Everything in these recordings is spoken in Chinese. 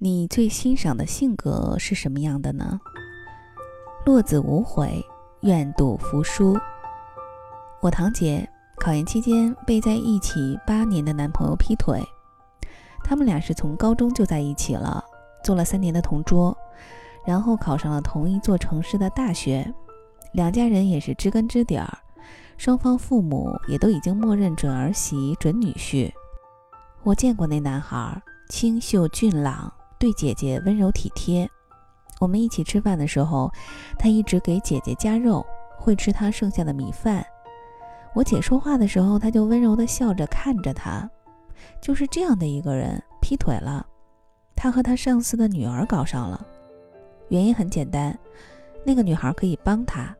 你最欣赏的性格是什么样的呢？落子无悔，愿赌服输。我堂姐考研期间被在一起八年的男朋友劈腿，他们俩是从高中就在一起了，做了三年的同桌，然后考上了同一座城市的大学，两家人也是知根知底儿，双方父母也都已经默认准儿媳、准女婿。我见过那男孩，清秀俊朗，对姐姐温柔体贴。我们一起吃饭的时候，他一直给姐姐夹肉，会吃她剩下的米饭。我姐说话的时候，他就温柔地笑着看着她。就是这样的一个人，劈腿了。他和他上司的女儿搞上了，原因很简单，那个女孩可以帮他。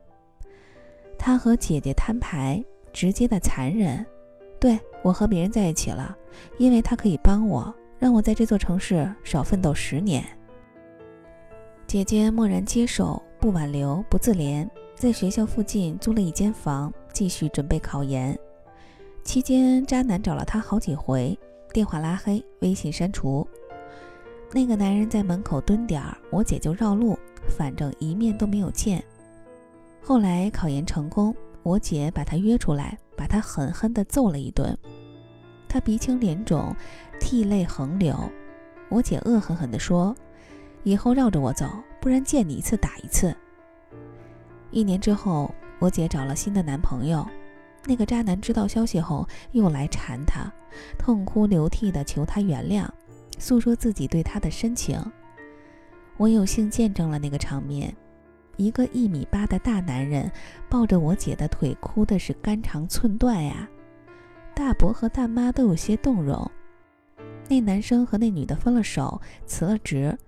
他和姐姐摊牌，直接的残忍。对我和别人在一起了，因为他可以帮我，让我在这座城市少奋斗十年。姐姐默然接受，不挽留，不自怜，在学校附近租了一间房，继续准备考研。期间，渣男找了她好几回，电话拉黑，微信删除。那个男人在门口蹲点儿，我姐就绕路，反正一面都没有见。后来考研成功，我姐把他约出来，把他狠狠地揍了一顿。他鼻青脸肿，涕泪横流。我姐恶狠狠地说。以后绕着我走，不然见你一次打一次。一年之后，我姐找了新的男朋友，那个渣男知道消息后又来缠她，痛哭流涕地求她原谅，诉说自己对她的深情。我有幸见证了那个场面，一个一米八的大男人抱着我姐的腿，哭的是肝肠寸断呀，大伯和大妈都有些动容。那男生和那女的分了手，辞了职。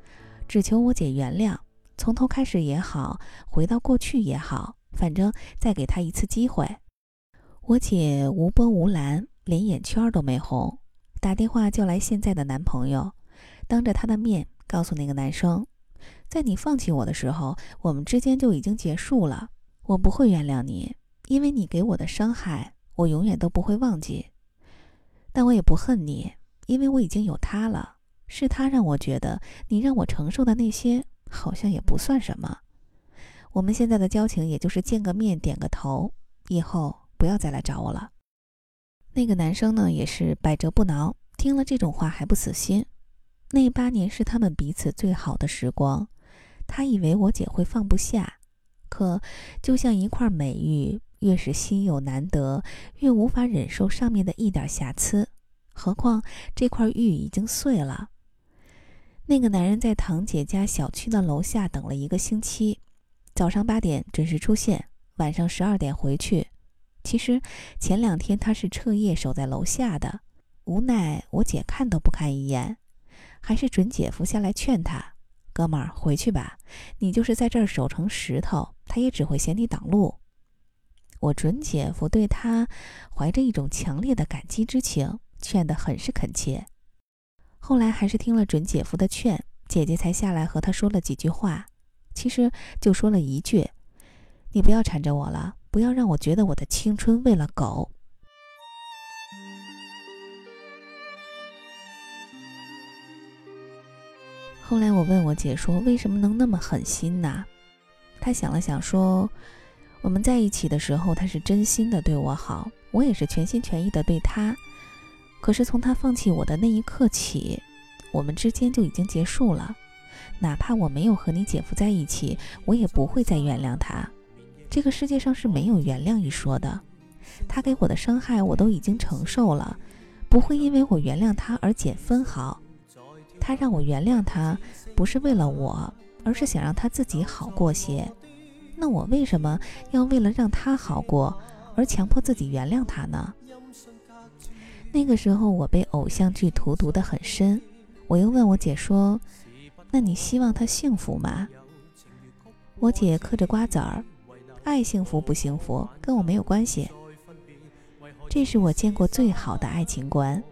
只求我姐原谅，从头开始也好，回到过去也好，反正再给他一次机会。我姐无波无澜，连眼圈都没红，打电话叫来现在的男朋友，当着他的面告诉那个男生，在你放弃我的时候，我们之间就已经结束了。我不会原谅你，因为你给我的伤害，我永远都不会忘记。但我也不恨你，因为我已经有他了。是他让我觉得你让我承受的那些好像也不算什么。我们现在的交情也就是见个面点个头，以后不要再来找我了。那个男生呢也是百折不挠，听了这种话还不死心。那八年是他们彼此最好的时光，他以为我姐会放不下，可就像一块美玉，越是稀有难得，越无法忍受上面的一点瑕疵。何况这块玉已经碎了。那个男人在堂姐家小区的楼下等了一个星期，早上八点准时出现，晚上十二点回去。其实前两天他是彻夜守在楼下的，无奈我姐看都不看一眼，还是准姐夫下来劝他：“哥们儿，回去吧，你就是在这儿守成石头，他也只会嫌你挡路。”我准姐夫对他怀着一种强烈的感激之情，劝得很是恳切。后来还是听了准姐夫的劝，姐姐才下来和他说了几句话。其实就说了一句：“你不要缠着我了，不要让我觉得我的青春喂了狗。”后来我问我姐说：“为什么能那么狠心呢？”她想了想说：“我们在一起的时候，他是真心的对我好，我也是全心全意的对他。”可是从他放弃我的那一刻起，我们之间就已经结束了。哪怕我没有和你姐夫在一起，我也不会再原谅他。这个世界上是没有原谅一说的。他给我的伤害我都已经承受了，不会因为我原谅他而减分毫。他让我原谅他，不是为了我，而是想让他自己好过些。那我为什么要为了让他好过而强迫自己原谅他呢？那个时候我被偶像剧荼毒得很深，我又问我姐说：“那你希望他幸福吗？”我姐嗑着瓜子儿，爱幸福不幸福跟我没有关系。这是我见过最好的爱情观。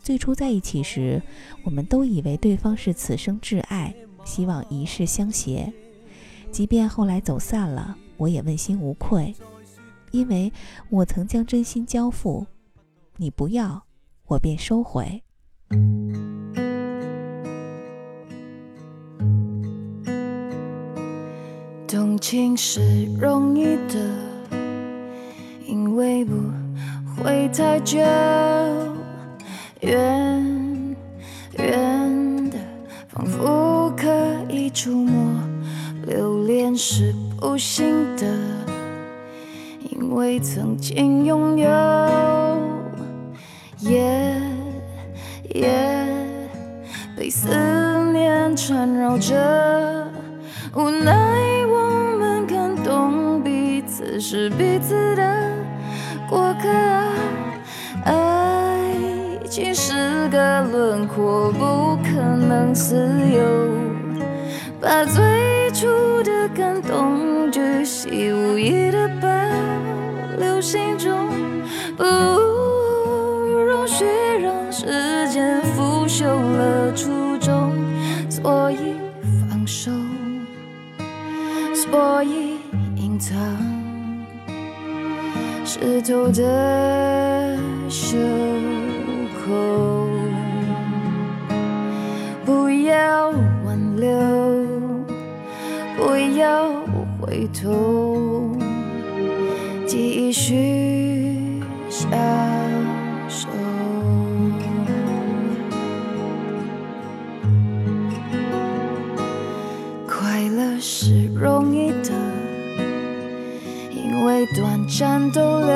最初在一起时，我们都以为对方是此生挚爱，希望一世相携。即便后来走散了我也问心无愧。因为我曾将真心交付你不要我便收回。动情是容易的因为不会太久远不行的，因为曾经拥有。夜夜被思念缠绕着，无奈我们感动彼。此是彼此的过客，爱情是个轮廓，不可能自由。把最初感动巨细无遗的保留心中，不容许让时间腐朽了初衷，所以放手，所以隐藏。湿透的袖口，不要挽留，不要回头，继续享受。快乐是容易的。因为短暂逗留，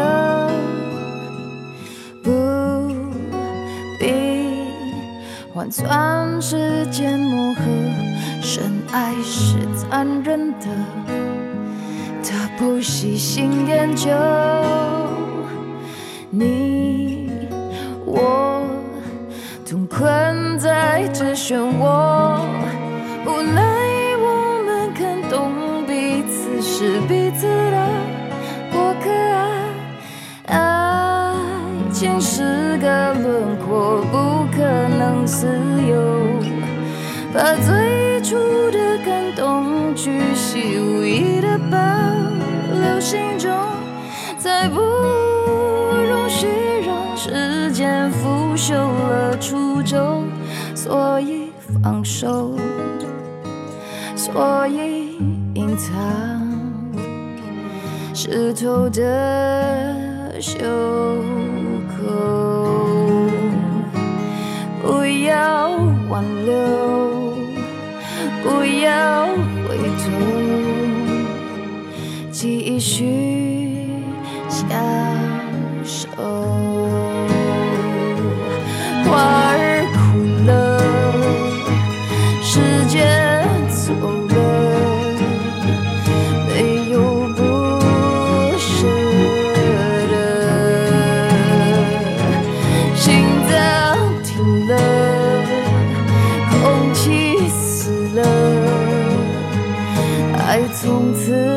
不必换算时间磨合。深爱是残忍的，他不喜新厌旧。你我同困在这漩涡，无奈我们看懂彼此是彼此的过客，爱。情是个轮廓，不可能自由。把最初的感动巨细无遗的保留心中，再不容许让时间腐朽了初衷。所以放手，所以隐藏湿透的袖。继续享受。花儿枯了，时间走了，没有不舍的。心脏停了，空气死了，爱从此。